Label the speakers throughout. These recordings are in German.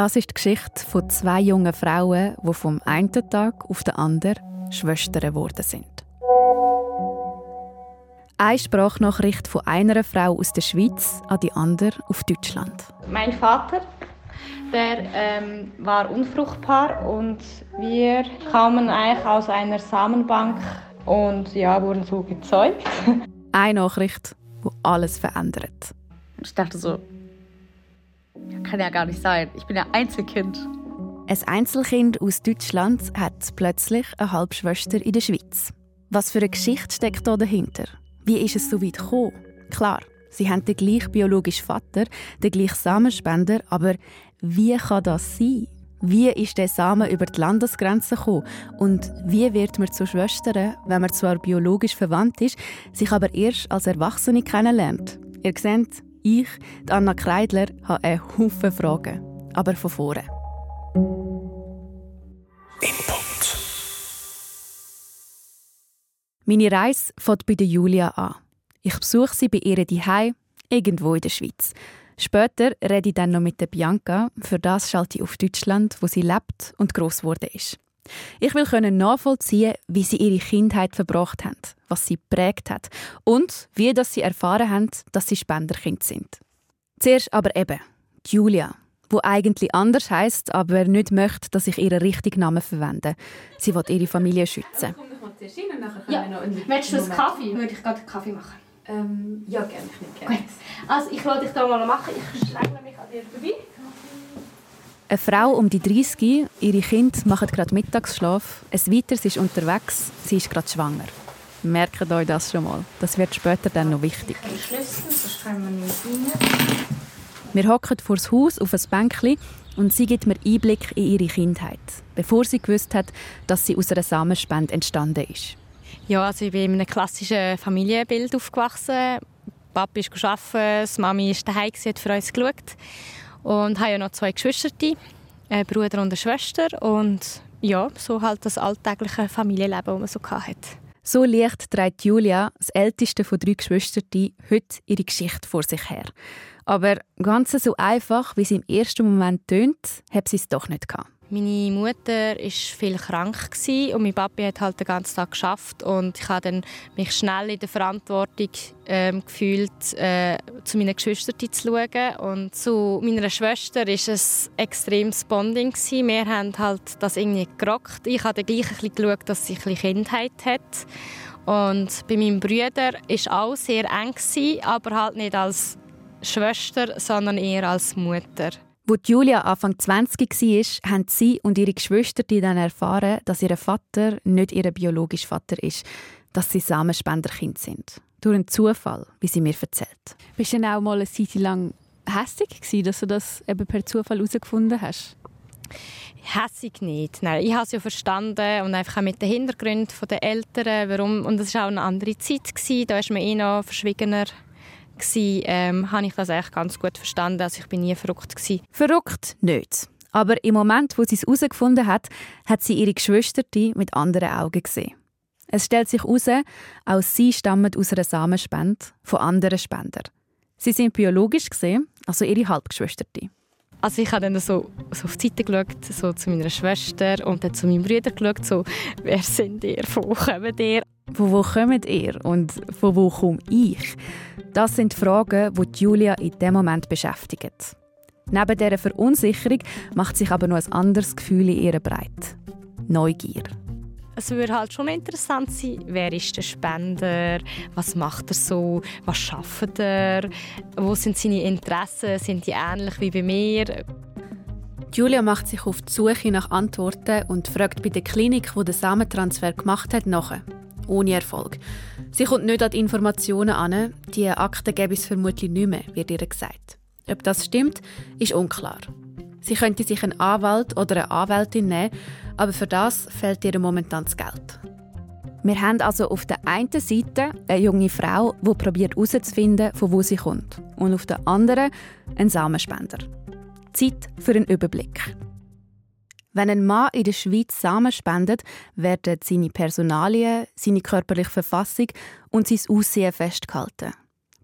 Speaker 1: Das ist die Geschichte von zwei jungen Frauen, die vom einen Tag auf den anderen Schwestern geworden sind. Eine Sprachnachricht von einer Frau aus der Schweiz an die andere auf Deutschland.
Speaker 2: Mein Vater, der ähm, war unfruchtbar und wir kamen eigentlich aus einer Samenbank und ja, wurden so gezeugt.
Speaker 1: Eine Nachricht, die alles verändert.
Speaker 3: Ich dachte so, kann ja gar nicht sein. Ich bin ja Einzelkind.
Speaker 1: Ein Einzelkind aus Deutschland hat plötzlich eine Halbschwester in der Schweiz. Was für eine Geschichte steckt da dahinter? Wie ist es so weit gekommen? Klar, sie haben den gleichen biologischen Vater, den gleichen Samenspender, aber wie kann das sein? Wie ist der Samen über die Landesgrenze gekommen? Und wie wird man zu Schwestern, wenn man zwar biologisch verwandt ist, sich aber erst als Erwachsene kennenlernt? Ihr seht, ich, Anna Kreidler, habe einen Haufen Fragen. Aber von vorne. Input. Meine Reise fängt bei Julia an. Ich besuche sie bei ihr Zuhause, irgendwo in der Schweiz. Später rede ich dann noch mit der Bianca. Für das schalte ich auf Deutschland, wo sie lebt und gross geworden ist. Ich will können nachvollziehen, wie sie ihre Kindheit verbracht haben, was sie prägt hat und wie dass sie erfahren haben, dass sie Spenderkind sind. Zuerst aber eben Julia, wo eigentlich anders heißt, aber nicht möchte, dass ich ihren richtigen Namen verwende. Sie will ihre Familie schützen.
Speaker 2: Ja. Möchtest du einen Kaffee? Würde ich gerade einen Kaffee machen.
Speaker 1: Ähm, ja, gerne. Ich gerne.
Speaker 2: Also ich wollte dich da mal machen. Ich schlängle mich an dir vorbei.
Speaker 1: Eine Frau um die 30, ihre Kinder machen gerade Mittagsschlaf. Ein weiteres ist unterwegs, sie ist gerade schwanger. Merkt euch das schon mal. Das wird später dann noch wichtig.
Speaker 2: Wir nicht rein.
Speaker 1: Wir hocken vor das Haus auf ein Bänkchen und sie gibt mir Einblick in ihre Kindheit, bevor sie gewusst hat, dass sie aus einer Samenspende entstanden ist.
Speaker 3: Ja, also ich bin in einem klassischen Familienbild aufgewachsen. Papa ist arbeiten, die Mami ist daheim, hat für uns geschaut. Und habe ja noch zwei Geschwister, einen Bruder und eine Schwester. Und ja, so halt das alltägliche Familienleben, das man so hatte.
Speaker 1: So leicht trägt Julia, das älteste von drei Geschwistern, heute ihre Geschichte vor sich her. Aber ganz so einfach, wie sie im ersten Moment tönt, hat sie es doch nicht gehabt.
Speaker 3: Meine Mutter war viel krank und mein Papi hat halt den ganzen Tag geschafft und ich habe mich schnell in der Verantwortung ähm, gefühlt, äh, zu meinen Geschwistern zu schauen und zu meiner Schwester war es extremes Bonding Wir haben halt das irgendwie gerockt. Ich habe gleich ein geschaut, dass sie ein Kindheit hat und bei meinem Bruder war auch sehr eng aber halt nicht als Schwester, sondern eher als Mutter.
Speaker 1: Wo Julia Anfang 20 war, haben sie und ihre Geschwister dann erfahren, dass ihr Vater nicht ihr biologischer Vater ist, dass sie Samenspenderkind sind. Durch einen Zufall, wie sie mir erzählt.
Speaker 4: Bist du denn auch mal eine Zeit lang hässlich gewesen, dass du das eben per Zufall herausgefunden hast?
Speaker 3: Hässig nicht. Nein, ich habe es ja verstanden und einfach auch mit den Hintergründen der Eltern, warum. Und es war auch eine andere Zeit gewesen. Da ist man eh noch verschwiegener war, ähm, habe ich das eigentlich ganz gut verstanden. Also ich bin nie verrückt. Gewesen.
Speaker 1: Verrückt nicht. Aber im Moment, wo sie es herausgefunden hat, hat sie ihre Geschwister mit anderen Augen gesehen. Es stellt sich heraus, auch sie stammen aus einer Samenspende von anderen Spendern. Sie sind biologisch gesehen, also ihre Halbgeschwister.
Speaker 3: Also ich habe dann so, so auf die Seite geschaut, so zu meiner Schwester und dann zu meinem Bruder geschaut, so, wer sind ihr, wo kommen ihr?
Speaker 1: Von wo kommt ihr und von wo komme ich? Das sind Fragen, die Julia in dem Moment beschäftigen. Neben dieser Verunsicherung macht sich aber noch ein anderes Gefühl in ihr breit. Neugier.
Speaker 3: Es würde halt schon interessant sein, wer ist der Spender, was macht er so, was schafft er, wo sind seine Interessen, sind die ähnlich wie bei mir.
Speaker 1: Julia macht sich auf die Suche nach Antworten und fragt bei der Klinik, wo der Samentransfer gemacht hat, nach ohne Erfolg. Sie kommt nicht an die Informationen an, die Akten gäbe es vermutlich nicht mehr, wird ihr gesagt. Ob das stimmt, ist unklar. Sie könnte sich einen Anwalt oder eine Anwältin nehmen, aber für das fehlt ihr momentan das Geld. Wir haben also auf der einen Seite eine junge Frau, die probiert herauszufinden, von wo sie kommt, und auf der anderen einen Samenspender. Zeit für einen Überblick. Wenn ein Mann in der Schweiz Samen spendet, werden seine Personalien, seine körperliche Verfassung und sein Aussehen festgehalten.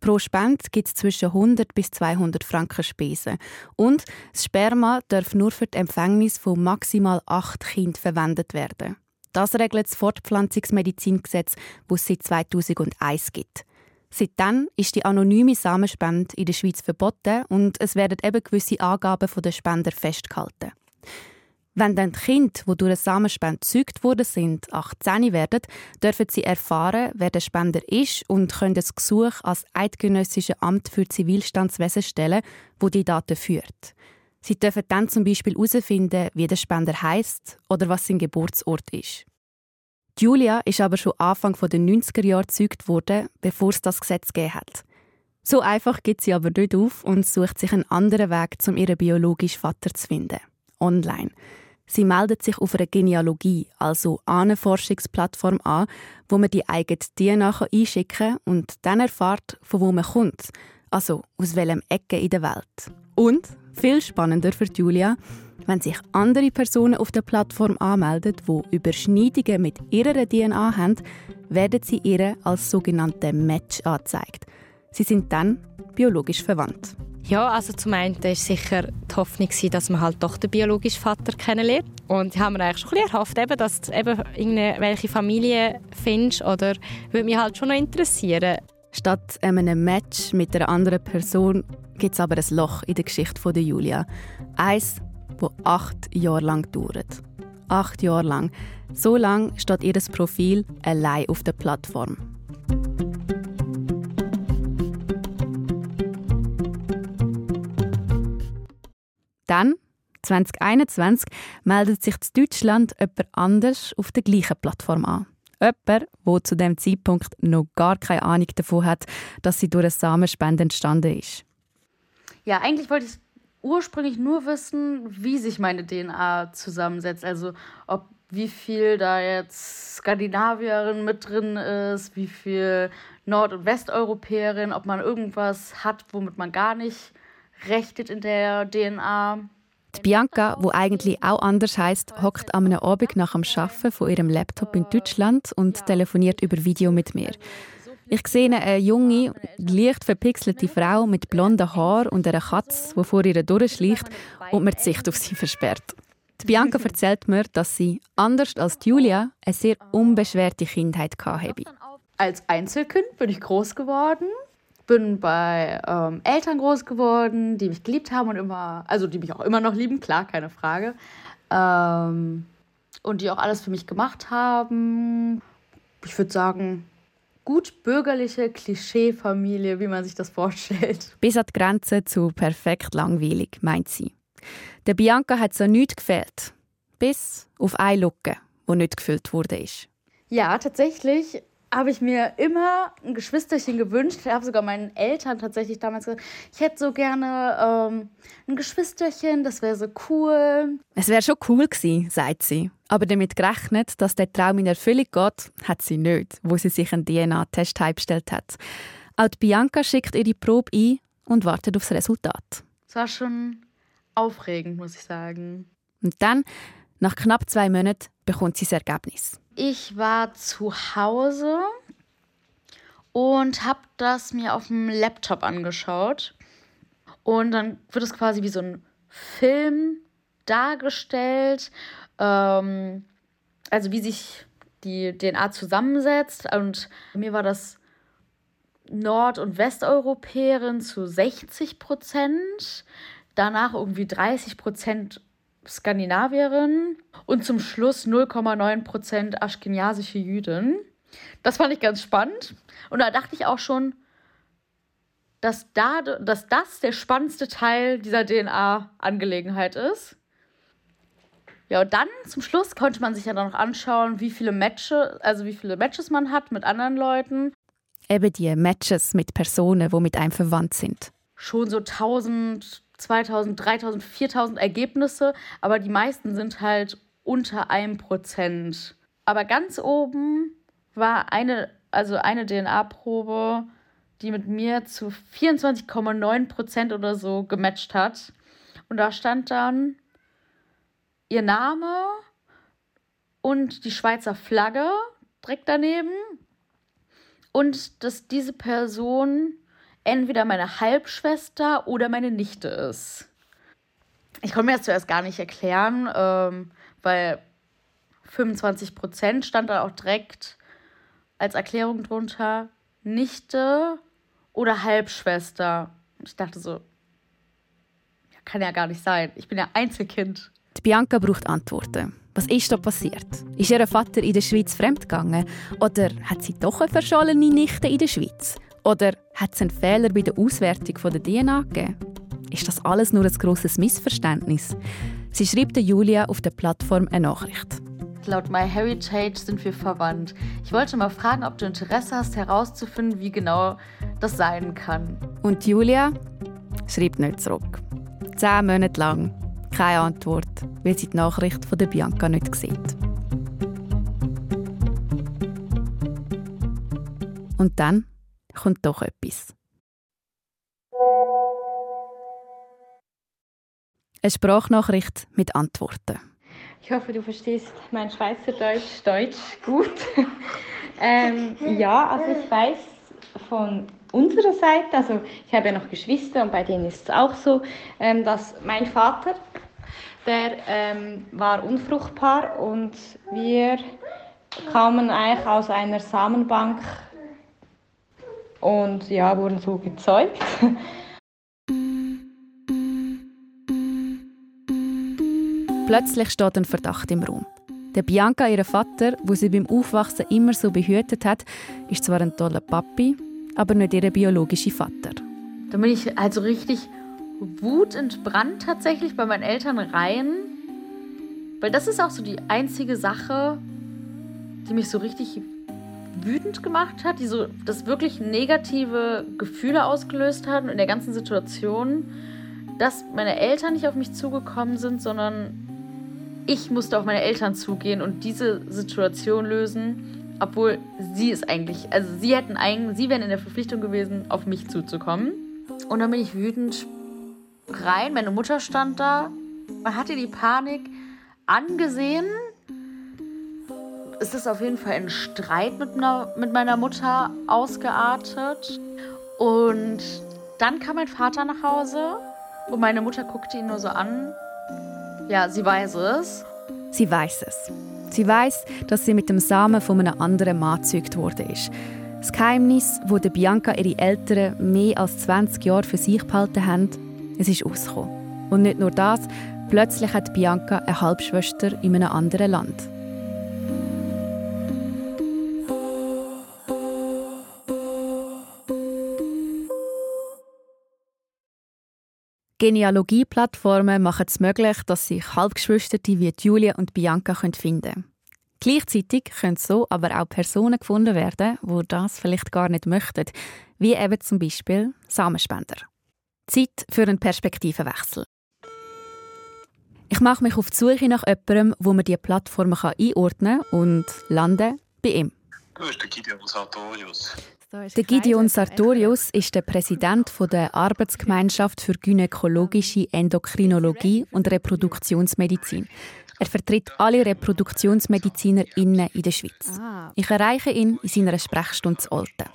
Speaker 1: Pro Spende gibt es zwischen 100 bis 200 Franken Spesen. Und das Sperma darf nur für die Empfängnis von maximal acht Kindern verwendet werden. Das regelt das Fortpflanzungsmedizingesetz, das es seit 2001 gibt. Seitdem ist die anonyme Samenspende in der Schweiz verboten und es werden eben gewisse Angaben der Spender festgehalten. Wenn dann die Kinder, die durch eine Samenspende gezeugt worden sind, 18 werden, dürfen sie erfahren, wer der Spender ist und können das Gesuch als Eidgenössische Amt für Zivilstandswesen stellen, wo die Daten führt. Sie dürfen dann zum Beispiel herausfinden, wie der Spender heißt oder was sein Geburtsort ist. Julia ist aber schon Anfang der 90er Jahre gezeugt worden, bevor es das Gesetz gegeben hat. So einfach geht sie aber nicht auf und sucht sich einen anderen Weg, um ihren biologischen Vater zu finden. Online. Sie meldet sich auf einer Genealogie, also Ahnenforschungsplattform an, wo man die eigene DNA einschicken kann und dann erfahrt, von wo man kommt, also aus welchem Ecke in der Welt. Und, viel spannender für Julia, wenn sich andere Personen auf der Plattform anmelden, die Überschneidungen mit ihrer DNA haben, werden sie ihr als sogenannte Match angezeigt. Sie sind dann biologisch verwandt.
Speaker 3: Ja, also zum einen war sicher die Hoffnung, dass man halt doch den biologischen Vater kennenlernt. Und ich habe mir eigentlich schon erhofft, dass du eben irgendwelche Familie findest oder würde mich halt schon noch interessieren.
Speaker 1: Statt einem Match mit einer anderen Person gibt es aber ein Loch in der Geschichte von Julia. Eins, das acht Jahre lang dauert. Acht Jahre lang. So lang steht ihr Profil allein auf der Plattform. Dann, 2021, meldet sich in Deutschland jemand anders auf der gleichen Plattform an. Jemand, der zu dem Zeitpunkt noch gar keine Ahnung davon hat, dass sie durch eine Samenspende entstanden ist.
Speaker 5: Ja, eigentlich wollte ich ursprünglich nur wissen, wie sich meine DNA zusammensetzt. Also ob wie viel da jetzt Skandinavierin mit drin ist, wie viel Nord- und Westeuropäerin, ob man irgendwas hat, womit man gar nicht rechnet in der DNA.
Speaker 1: Die Bianca, wo eigentlich auch anders heißt, hockt am Abend nach dem Arbeiten von ihrem Laptop in Deutschland und telefoniert über Video mit mir. Ich sehe eine junge, leicht verpixelte Frau mit blonden Haaren und einer Katze, die vor ihr durchschleicht und mir die Sicht auf sie versperrt. Die Bianca erzählt mir, dass sie, anders als Julia, eine sehr unbeschwerte Kindheit hatte.
Speaker 5: Als Einzelkind bin ich groß geworden bin bei ähm, Eltern groß geworden, die mich geliebt haben und immer, also die mich auch immer noch lieben, klar, keine Frage. Ähm, und die auch alles für mich gemacht haben. Ich würde sagen, gut bürgerliche Klischeefamilie, wie man sich das vorstellt.
Speaker 1: Bis an die Grenze zu perfekt langweilig, meint sie. Der Bianca hat so nichts gefehlt. Bis auf eine Lücke, die nicht gefüllt wurde.
Speaker 5: Ja, tatsächlich habe ich mir immer ein Geschwisterchen gewünscht. Ich habe sogar meinen Eltern tatsächlich damals gesagt, ich hätte so gerne ähm, ein Geschwisterchen, das wäre so cool.
Speaker 1: Es wäre schon cool gewesen, sagt sie. Aber damit gerechnet, dass der Traum in Erfüllung geht, hat sie nicht, wo sie sich einen DNA-Test heimgestellt hat. Auch Bianca schickt ihre Probe ein und wartet aufs Resultat.
Speaker 5: Es war schon aufregend, muss ich sagen.
Speaker 1: Und dann, nach knapp zwei Monaten, bekommt sie das Ergebnis.
Speaker 5: Ich war zu Hause und habe das mir auf dem Laptop angeschaut. Und dann wird es quasi wie so ein Film dargestellt. Ähm, also wie sich die DNA zusammensetzt. Und mir war das Nord- und Westeuropäerin zu 60 Prozent. Danach irgendwie 30 Prozent Skandinavierin und zum Schluss 0,9% aschkeniasische Jüdin. Das fand ich ganz spannend. Und da dachte ich auch schon, dass, da, dass das der spannendste Teil dieser DNA-Angelegenheit ist. Ja, und dann zum Schluss konnte man sich ja dann noch anschauen, wie viele Matches, also wie viele Matches man hat mit anderen Leuten.
Speaker 1: Eben die Matches mit Personen, die mit einem verwandt sind.
Speaker 5: Schon so 1000 2000, 3000, 4000 Ergebnisse, aber die meisten sind halt unter einem Prozent. Aber ganz oben war eine, also eine DNA-Probe, die mit mir zu 24,9 Prozent oder so gematcht hat. Und da stand dann ihr Name und die Schweizer Flagge direkt daneben. Und dass diese Person entweder meine Halbschwester oder meine Nichte ist. Ich konnte mir das zuerst gar nicht erklären, ähm, weil 25 Prozent stand da auch direkt als Erklärung drunter Nichte oder Halbschwester. Ich dachte so, kann ja gar nicht sein. Ich bin ja Einzelkind.
Speaker 1: Die Bianca braucht Antworten. Was ist da passiert? Ist ihr Vater in der Schweiz fremdgegangen? Oder hat sie doch eine verschollene Nichte in der Schweiz? Oder hat es einen Fehler bei der Auswertung der DNA gegeben? Ist das alles nur ein grosses Missverständnis? Sie schreibt Julia auf der Plattform eine Nachricht.
Speaker 5: Laut MyHeritage sind wir verwandt. Ich wollte mal fragen, ob du Interesse hast, herauszufinden, wie genau das sein kann.
Speaker 1: Und Julia schreibt nicht zurück. Zehn Monate lang keine Antwort, weil sie die Nachricht von der Bianca nicht sieht. Und dann kommt doch etwas. Eine Sprachnachricht mit Antworten.
Speaker 2: Ich hoffe, du verstehst mein Schweizerdeutsch Deutsch gut. ähm, ja, also ich weiß von unserer Seite, also ich habe ja noch Geschwister und bei denen ist es auch so, ähm, dass mein Vater, der ähm, war unfruchtbar und wir kamen eigentlich aus einer Samenbank und ja, wurden so gezeugt.
Speaker 1: Plötzlich steht ein Verdacht im Raum. Der Bianca, ihr Vater, wo sie beim Aufwachsen immer so behütet hat, ist zwar ein toller Papi, aber nicht ihr biologischer Vater.
Speaker 5: Da bin ich also richtig wutentbrannt tatsächlich bei meinen Eltern rein. Weil das ist auch so die einzige Sache, die mich so richtig wütend gemacht hat, die so das wirklich negative Gefühle ausgelöst hat in der ganzen Situation, dass meine Eltern nicht auf mich zugekommen sind, sondern ich musste auf meine Eltern zugehen und diese Situation lösen, obwohl sie es eigentlich, also sie hätten eigentlich, sie wären in der Verpflichtung gewesen, auf mich zuzukommen. Und dann bin ich wütend rein. Meine Mutter stand da. Man hatte die Panik angesehen. Es ist auf jeden Fall ein Streit mit, einer, mit meiner Mutter ausgeartet. Und dann kam mein Vater nach Hause und meine Mutter guckte ihn nur so an ja, sie weiß es.
Speaker 1: Sie weiß es. Sie weiß, dass sie mit dem Samen von einem anderen Mann gezeugt ist. Das Geheimnis, das Bianca ihre Eltern mehr als 20 Jahre für sich behalten haben, es ist ausgekommen. Und nicht nur das, plötzlich hat Bianca eine Halbschwester in einem anderen Land. Genealogie-Plattformen machen es möglich, dass sich Halbgeschwister wie Julia und Bianca finden können. Gleichzeitig können so aber auch Personen gefunden werden, die das vielleicht gar nicht möchten, wie eben zum Beispiel Samenspender. Zeit für einen Perspektivenwechsel. Ich mache mich auf die Suche nach jemandem, wo man diese Plattformen einordnen kann und lande bei ihm.
Speaker 6: Du bist der Gideon Sartorius.
Speaker 1: Der Gideon Sartorius ist der Präsident der Arbeitsgemeinschaft für gynäkologische Endokrinologie und Reproduktionsmedizin. Er vertritt alle ReproduktionsmedizinerInnen in der Schweiz. Ah. Ich erreiche ihn in seiner Sprechstunde zu Olten.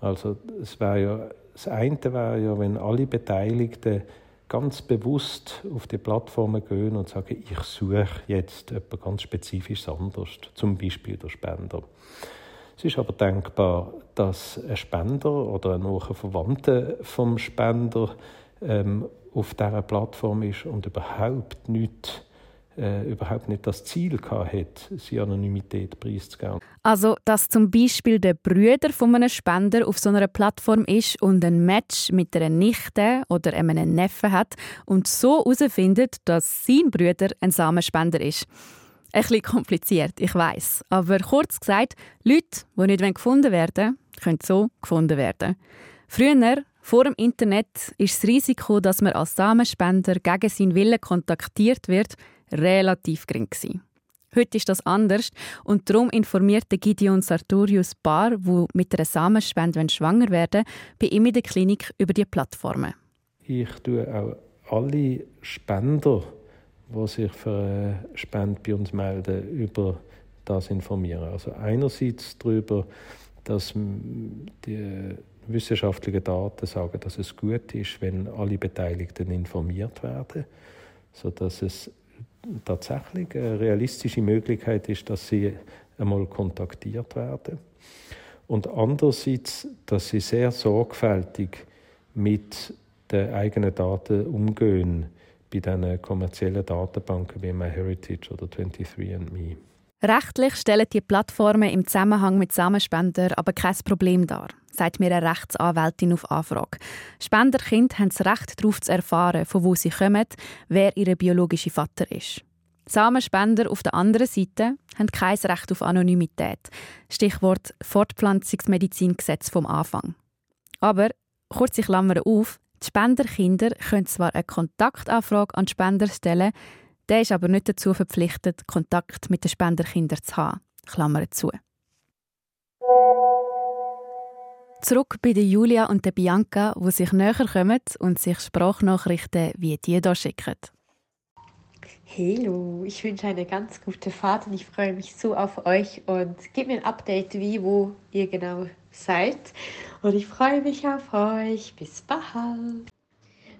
Speaker 7: Also es wäre ja, das eine wäre ja, wenn alle Beteiligten ganz bewusst auf die Plattformen gehen und sagen, ich suche jetzt etwas ganz Spezifisches anders, zum Beispiel der Spender. Es ist aber denkbar, dass ein Spender oder ein Verwandter vom Spender ähm, auf dieser Plattform ist und überhaupt nicht, äh, überhaupt nicht das Ziel hat, seine Anonymität preiszugeben.
Speaker 1: Also, dass zum Beispiel der Brüder von einem Spender auf so einer Plattform ist und ein Match mit einer Nichte oder einem Neffen hat und so herausfindet, dass sein Brüder ein Samenspender ist. Ein bisschen kompliziert, ich weiß. Aber kurz gesagt, Leute, die nicht gefunden werden können so gefunden werden. Früher, vor dem Internet, ist das Risiko, dass man als Samenspender gegen seinen Willen kontaktiert wird, relativ gering. Heute ist das anders und darum informiert Gideon Sartorius Paar, wo mit einer Samenspende schwanger werden, bei ihm in der Klinik über die Plattformen.
Speaker 7: Ich tue auch alle Spender die sich für eine Spende bei uns melden, über das informieren. Also einerseits darüber, dass die wissenschaftlichen Daten sagen, dass es gut ist, wenn alle Beteiligten informiert werden, sodass es tatsächlich eine realistische Möglichkeit ist, dass sie einmal kontaktiert werden. Und andererseits, dass sie sehr sorgfältig mit den eigenen Daten umgehen bei diesen kommerziellen Datenbanken wie MyHeritage oder 23andMe.
Speaker 1: Rechtlich stellen die Plattformen im Zusammenhang mit Samenspender aber kein Problem dar, sagt mir eine Rechtsanwältin auf Anfrage. Spenderkinder haben das Recht darauf zu erfahren, von wo sie kommen, wer ihr biologischer Vater ist. Samenspender auf der anderen Seite haben kein Recht auf Anonymität. Stichwort Fortpflanzungsmedizingesetz vom Anfang. Aber, kurze Klammer auf, die Spenderkinder können zwar eine Kontaktanfrage an Spender stellen, der ist aber nicht dazu verpflichtet, Kontakt mit den Spenderkindern zu haben. Klammer zu. Zurück bei der Julia und der Bianca, wo sich näher kommen und sich Sprachnachrichten wie die hier schicken.
Speaker 8: Hallo, ich wünsche eine ganz gute Fahrt und ich freue mich so auf euch und gebt mir ein Update, wie, wo ihr genau seid. Und ich freue mich auf euch. Bis bald.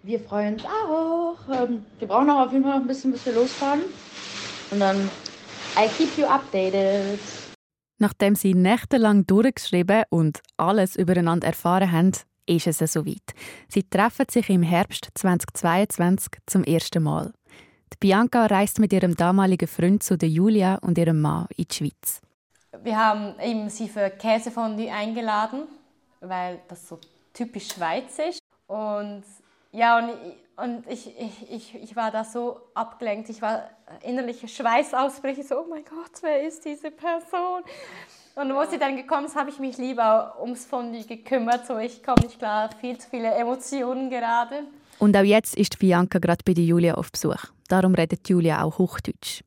Speaker 5: Wir freuen uns auch. Ähm, wir brauchen auch auf jeden Fall noch ein bisschen, bis wir losfahren. Und dann, I keep you updated.
Speaker 1: Nachdem sie nächtelang durchgeschrieben und alles übereinander erfahren haben, ist es soweit. Sie treffen sich im Herbst 2022 zum ersten Mal. Die Bianca reist mit ihrem damaligen Freund zu der Julia und ihrem Mann in die Schweiz.
Speaker 3: Wir haben eben sie für Käsefondue eingeladen, weil das so typisch Schweiz ist. Und ja, und, und ich, ich, ich, war da so abgelenkt. Ich war innerliche Schweißausbrüche, so, oh mein Gott, wer ist diese Person? Und wo sie dann gekommen ist, habe ich mich lieber ums Fondue gekümmert. So, ich komme nicht klar, viel zu viele Emotionen gerade.
Speaker 1: Und auch jetzt ist Bianca gerade bei Julia auf Besuch. Darum redet Julia auch Hochdeutsch.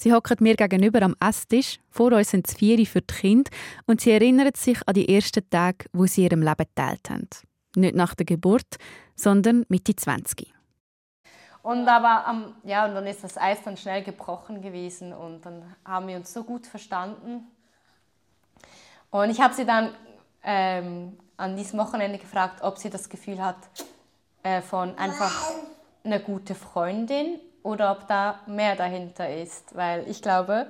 Speaker 1: Sie hockt mir gegenüber am Esstisch. Vor uns sind es vier für die Kinder und sie erinnert sich an die ersten Tage, wo sie ihrem Leben geteilt haben. Nicht nach der Geburt, sondern Mitte 20.
Speaker 3: Und aber ähm, ja, und dann ist das Eis dann schnell gebrochen gewesen und dann haben wir uns so gut verstanden. Und ich habe sie dann ähm, an diesem Wochenende gefragt, ob sie das Gefühl hat, äh, von einfach eine gute Freundin oder ob da mehr dahinter ist. Weil ich glaube,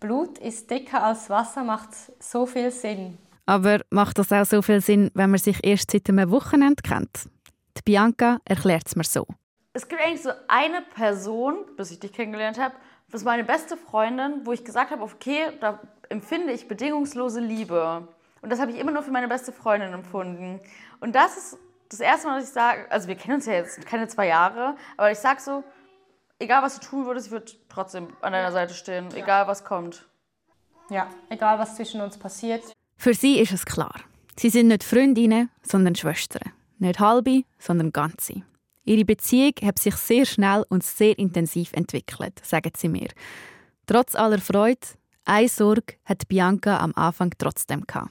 Speaker 3: Blut ist dicker als Wasser, macht so viel Sinn.
Speaker 1: Aber macht das auch so viel Sinn, wenn man sich erst seit einem Wochenende kennt? Die Bianca erklärt es mir so.
Speaker 5: Es gibt eigentlich so eine Person, bis ich dich kennengelernt habe, das ist meine beste Freundin, wo ich gesagt habe, okay, da empfinde ich bedingungslose Liebe. Und das habe ich immer nur für meine beste Freundin empfunden. Und das ist das erste Mal, dass ich sage, also wir kennen uns ja jetzt keine zwei Jahre, aber ich sage so, egal was du tun würdest, ich würde trotzdem an deiner Seite stehen, ja. egal was kommt.
Speaker 3: Ja, egal was zwischen uns passiert.
Speaker 1: Für sie ist es klar. Sie sind nicht Freundinnen, sondern Schwestern. Nicht halbe, sondern ganze. Ihre Beziehung hat sich sehr schnell und sehr intensiv entwickelt, sagen sie mir. Trotz aller Freude, eine Sorge hat Bianca am Anfang trotzdem gehabt.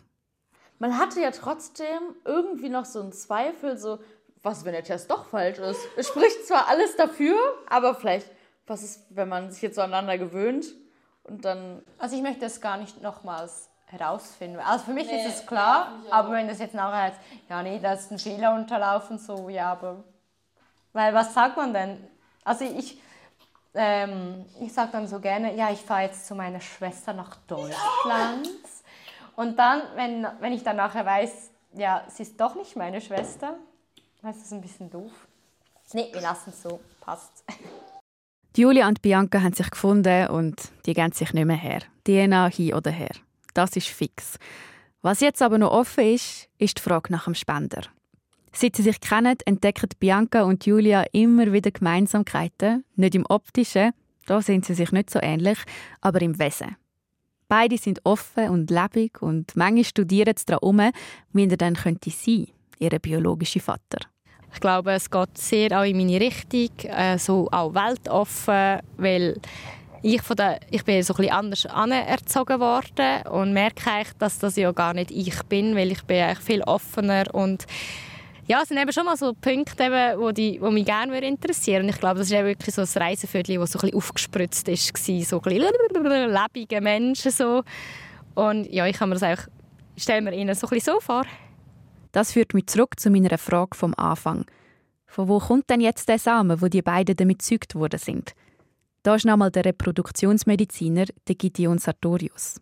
Speaker 5: Man hatte ja trotzdem irgendwie noch so einen Zweifel, so, was, wenn der Test doch falsch ist? Es spricht zwar alles dafür, aber vielleicht, was ist, wenn man sich jetzt so aneinander gewöhnt und dann.
Speaker 3: Also, ich möchte es gar nicht nochmals herausfinden. Also, für mich nee, ist es klar, aber wenn das jetzt nachher heißt, ja, nee, da ist ein Fehler unterlaufen, so, ja, aber. Weil, was sagt man denn? Also, ich. Ähm, ich sage dann so gerne, ja, ich fahre jetzt zu meiner Schwester nach Deutschland. Und dann, wenn, wenn ich dann nachher weiß, ja, sie ist doch nicht meine Schwester, das ist ein bisschen doof. Nee, wir lassen es so. Passt.
Speaker 1: Julia und Bianca haben sich gefunden und die gehen sich nicht mehr her. DNA hin oder her. Das ist fix. Was jetzt aber noch offen ist, ist die Frage nach dem Spender. Seit sie sich kennen, entdecken Bianca und Julia immer wieder Gemeinsamkeiten. Nicht im Optischen, da sind sie sich nicht so ähnlich, aber im Wesen. Beide sind offen und lebendig und manchmal studieren sie daran wie er dann könnte sein ihr biologischer Vater.
Speaker 3: Ich glaube, es geht sehr auch in meine Richtung, äh, so auch weltoffen, weil ich, von der, ich bin so ein bisschen anders anerzogen worden und merke eigentlich, dass das ja gar nicht ich bin, weil ich bin eigentlich viel offener und ja, es sind eben schon mal so Punkte, eben, wo, die, wo mich gerne interessieren Und ich glaube, das ist wirklich so ein Reiseviertel, das so ein aufgespritzt war, so ein bisschen lebige Menschen so. Und ja, ich kann mir das auch, stelle mir ihnen so ein bisschen so vor.
Speaker 1: Das führt mich zurück zu meiner Frage vom Anfang. Von wo kommt denn jetzt der Samen, wo die beiden damit gezeugt worden sind? Da ist nochmal der Reproduktionsmediziner, der Gideon Sartorius.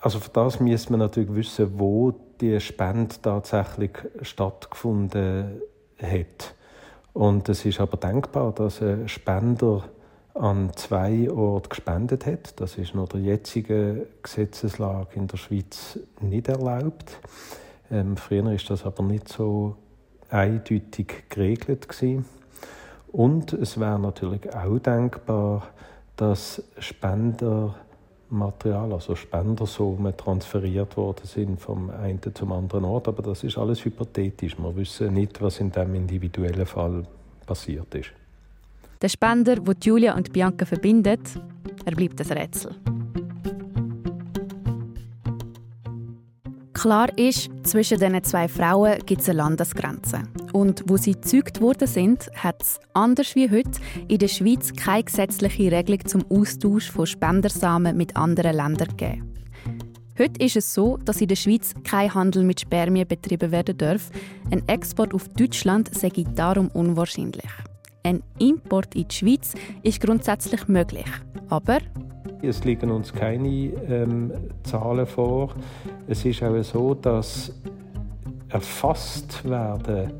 Speaker 7: Also für das müssen wir natürlich wissen, wo die Spende tatsächlich stattgefunden hat. Und es ist aber denkbar, dass ein Spender an zwei Orten gespendet hat. Das ist nach der jetzigen Gesetzeslage in der Schweiz nicht erlaubt. Ähm, früher ist das aber nicht so eindeutig geregelt gewesen. Und es wäre natürlich auch denkbar, dass Spendermaterial, also Spendersummen transferiert worden sind vom einen zum anderen Ort. Aber das ist alles hypothetisch. Wir wissen nicht, was in dem individuellen Fall passiert ist.
Speaker 1: Der Spender, wo Julia und Bianca verbindet, er bleibt ein Rätsel. Klar ist, zwischen diesen zwei Frauen gibt es eine Landesgrenze. Und wo sie gezeugt worden sind, hat es, anders wie heute, in der Schweiz keine gesetzliche Regelung zum Austausch von Spendersamen mit anderen Ländern gegeben. Heute ist es so, dass in der Schweiz kein Handel mit Spermien betrieben werden darf. Ein Export auf Deutschland sei darum unwahrscheinlich. Ein Import in die Schweiz ist grundsätzlich möglich. Aber
Speaker 7: es liegen uns keine ähm, Zahlen vor. Es ist auch so, dass erfasst werden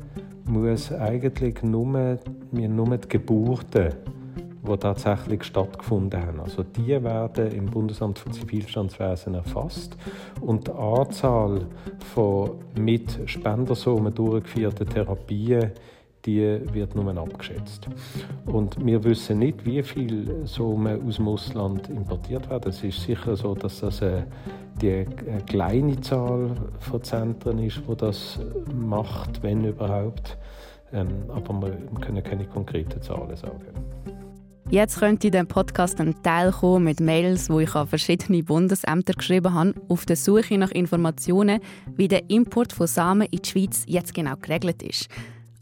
Speaker 7: muss eigentlich nur, nur die Geburten, die tatsächlich stattgefunden haben. Also die werden im Bundesamt für Zivilstandswesen erfasst und die Anzahl von mit Spendersummen durchgeführten Therapien die wird nur abgeschätzt. Und wir wissen nicht, wie viel Somen aus dem Ausland importiert werden. Es ist sicher so, dass das eine, die eine kleine Zahl von Zentren ist, wo das macht, wenn überhaupt. Ähm, aber wir können keine konkreten Zahlen sagen.
Speaker 1: Jetzt könnte in diesem Podcast ein Teil kommen mit Mails, wo ich an verschiedene Bundesämter geschrieben habe, auf der Suche nach Informationen, wie der Import von Samen in die Schweiz jetzt genau geregelt ist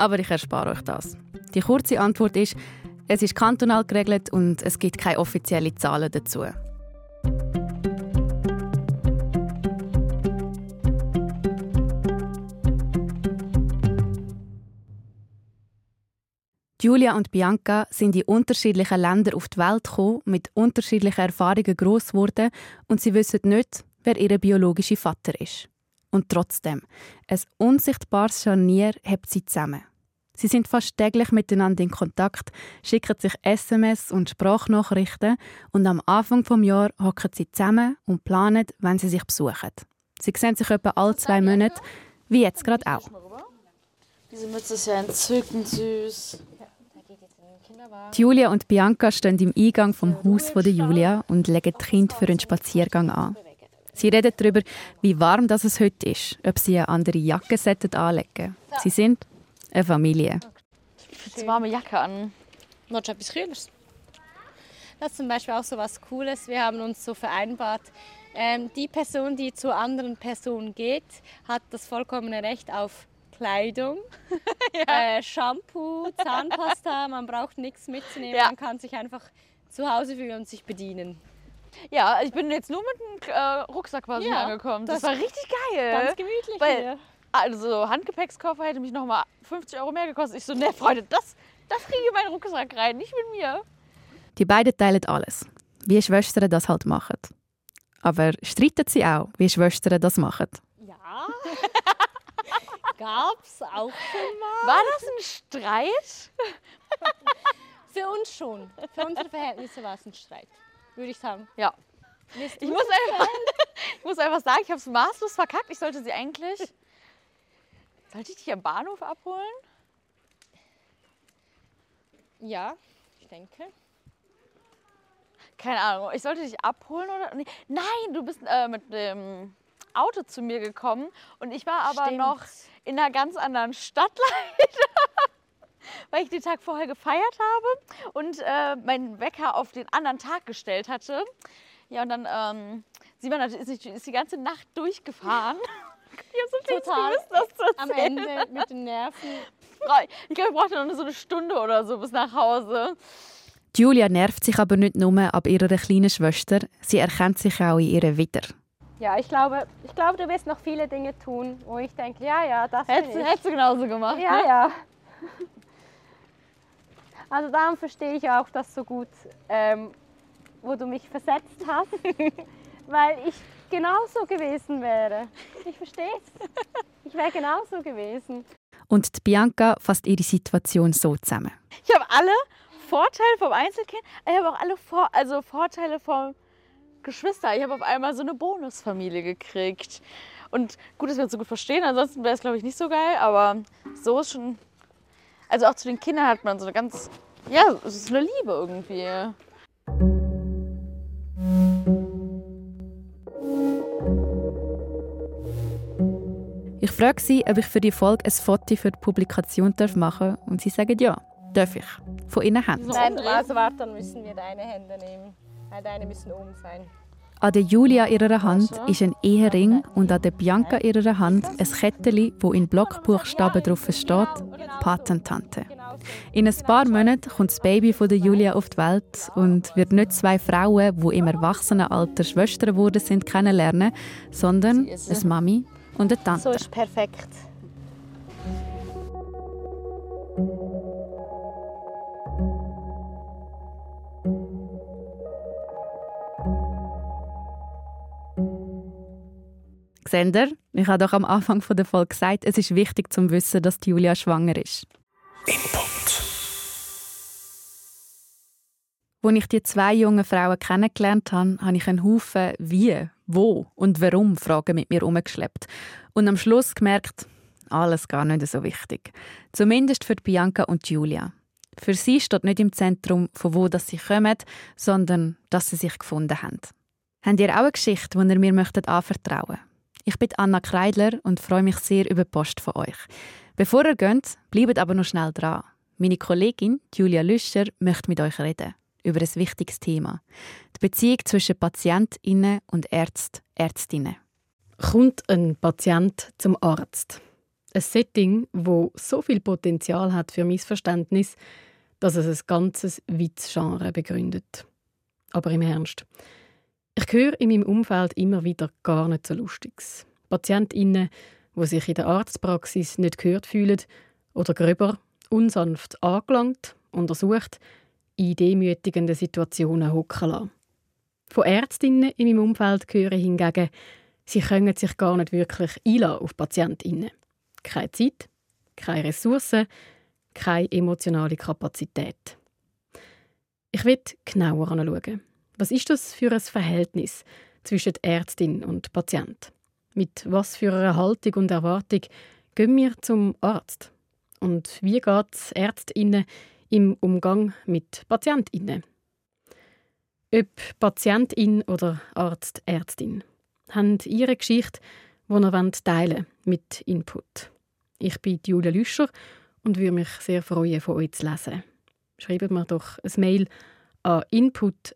Speaker 1: aber ich erspare euch das. Die kurze Antwort ist, es ist kantonal geregelt und es gibt keine offiziellen Zahlen dazu. Julia und Bianca sind in unterschiedlichen Ländern auf die Welt gekommen, mit unterschiedlichen Erfahrungen groß geworden und sie wissen nicht, wer ihr biologischer Vater ist. Und trotzdem, ein unsichtbares Scharnier hebt sie zusammen. Sie sind fast täglich miteinander in Kontakt, schicken sich SMS und Sprachnachrichten und am Anfang des Jahres hocken sie zusammen und planen, wenn sie sich besuchen. Sie sehen sich etwa alle zwei Monate, wie jetzt gerade auch.
Speaker 5: Diese Mütze ist ja entzückend süß.
Speaker 1: Julia und Bianca stehen im Eingang vom Haus von der Julia und legen die Kinder für einen Spaziergang an. Sie reden darüber, wie warm das es heute ist, ob sie eine andere Jacke anlegen Sie sind eine Familie.
Speaker 5: Eine warme Jacke an.
Speaker 3: Noch etwas Kühleres. Das ist zum Beispiel auch so was Cooles. Wir haben uns so vereinbart, ähm, die Person, die zur anderen Person geht, hat das vollkommene Recht auf Kleidung, ja. äh, Shampoo, Zahnpasta. Man braucht nichts mitzunehmen. Ja. Man kann sich einfach zu Hause fühlen und sich bedienen.
Speaker 5: Ja, ich bin jetzt nur mit dem äh, Rucksack quasi ja, angekommen. Das, das, war richtig geil.
Speaker 3: Ganz gemütlich.
Speaker 5: Weil, hier. Also Handgepäckskoffer hätte mich noch mal 50 Euro mehr gekostet. Ich so, ne Freunde, das, das kriege ich in meinen Rucksack rein, nicht mit mir.
Speaker 1: Die beiden teilen alles, wie Schwestern das halt machen. Aber streiten sie auch, wie Schwestern das machen?
Speaker 3: Ja. Gab's auch schon mal.
Speaker 5: War das ein Streit?
Speaker 3: Für uns schon. Für unsere Verhältnisse war es ein Streit, würde ich sagen.
Speaker 5: Ja. Ich muss, einfach, ich muss einfach sagen, ich habe es maßlos verkackt. Ich sollte sie eigentlich sollte ich dich am Bahnhof abholen?
Speaker 3: Ja, ich denke.
Speaker 5: Keine Ahnung, ich sollte dich abholen oder. Nee. Nein, du bist äh, mit dem Auto zu mir gekommen und ich war aber Stimmt. noch in einer ganz anderen Stadt leider. weil ich den Tag vorher gefeiert habe und äh, meinen Wecker auf den anderen Tag gestellt hatte. Ja, und dann ähm, war ist, ist die ganze Nacht durchgefahren.
Speaker 3: Ich habe so Total gewusst, das zu am Ende mit den Nerven.
Speaker 5: Ich glaube, ich brauchte noch so eine Stunde oder so bis nach Hause.
Speaker 1: Julia nervt sich aber nicht nur ab ihrer kleinen Schwester, sie erkennt sich auch in ihr wieder.
Speaker 3: Ja, ich glaube, ich glaube, du wirst noch viele Dinge tun, wo ich denke, ja, ja, das
Speaker 5: Hättest,
Speaker 3: bin ich.
Speaker 5: hättest du genauso gemacht.
Speaker 3: Ja,
Speaker 5: ne?
Speaker 3: ja. Also darum verstehe ich auch das so gut, ähm, wo du mich versetzt hast, weil ich genauso gewesen wäre. Ich verstehe es. Ich wäre genauso gewesen.
Speaker 1: Und die Bianca fasst ihre Situation so zusammen.
Speaker 5: Ich habe alle Vorteile vom Einzelkind, ich habe auch alle Vor also Vorteile vom Geschwister. Ich habe auf einmal so eine Bonusfamilie gekriegt. Und gut, dass wir uns so gut verstehen, ansonsten wäre es, glaube ich, nicht so geil, aber so ist schon. Also auch zu den Kindern hat man so eine ganz. Ja, es ist eine Liebe irgendwie.
Speaker 1: Frage sie, ob ich für die Folge ein Foto für die Publikation machen darf und sie sagen ja, darf ich. Von ihren Händen.
Speaker 3: Nein, also warte, dann müssen wir deine Hände nehmen. Deine müssen um sein.
Speaker 1: An der Julia ihrer Hand ist ein Ehering und an der Bianca ihrer Hand ein Kettchen, wo in Blockbuchstaben drauf steht Patentante. In ein paar Monaten kommt das Baby von der Julia auf die Welt und wird nicht zwei Frauen, die im Erwachsenenalter Schwestern geworden sind, kennenlernen, sondern eine. Mami und eine Tante.
Speaker 3: So ist perfekt.
Speaker 1: Seht ihr? Ich habe doch am Anfang der Folge gesagt, es ist wichtig zu wissen, dass Julia schwanger ist. Als ich die zwei jungen Frauen kennengelernt habe, habe ich einen Haufen wie, wo und warum Fragen mit mir herumgeschleppt. Und am Schluss gemerkt, alles gar nicht so wichtig. Zumindest für Bianca und Julia. Für sie steht nicht im Zentrum, von wo sie kommen, sondern dass sie sich gefunden haben. Habt ihr auch eine Geschichte, die ihr mir möchtet anvertrauen möchtet? Ich bin Anna Kreidler und freue mich sehr über die Post von euch. Bevor ihr geht, bleibt aber noch schnell dran. Meine Kollegin Julia Lüscher möchte mit euch reden über ein wichtiges Thema. Die Beziehung zwischen PatientInnen und Ärzten, Ärztinnen.
Speaker 9: Kommt ein Patient zum Arzt. Ein Setting, wo so viel Potenzial hat für Missverständnis, dass es ein ganzes Witzgenre begründet. Aber im Ernst. Ich höre in meinem Umfeld immer wieder gar nicht so Lustiges. PatientInnen, die sich in der Arztpraxis nicht gehört fühlen oder gröber, unsanft angelangt, untersucht, in demütigenden Situationen hocken lassen. Von Ärztinnen in meinem Umfeld höre hingegen, sie können sich gar nicht wirklich einlassen auf PatientInnen. Keine Zeit, keine Ressourcen, keine emotionale Kapazität. Ich will genauer anschauen. Was ist das für ein Verhältnis zwischen Ärztin und Patient? Mit was für einer Haltung und Erwartung gehen wir zum Arzt? Und wie geht es Ärztinnen im Umgang mit PatientInnen? Ob Patientin oder Arzt, Ärztin, haben ihre Geschichte, die ihr teilen mit Input. Ich bin Julia Lüscher und würde mich sehr freuen, von euch zu lesen. Schreibt mir doch ein Mail an input.srf.ch.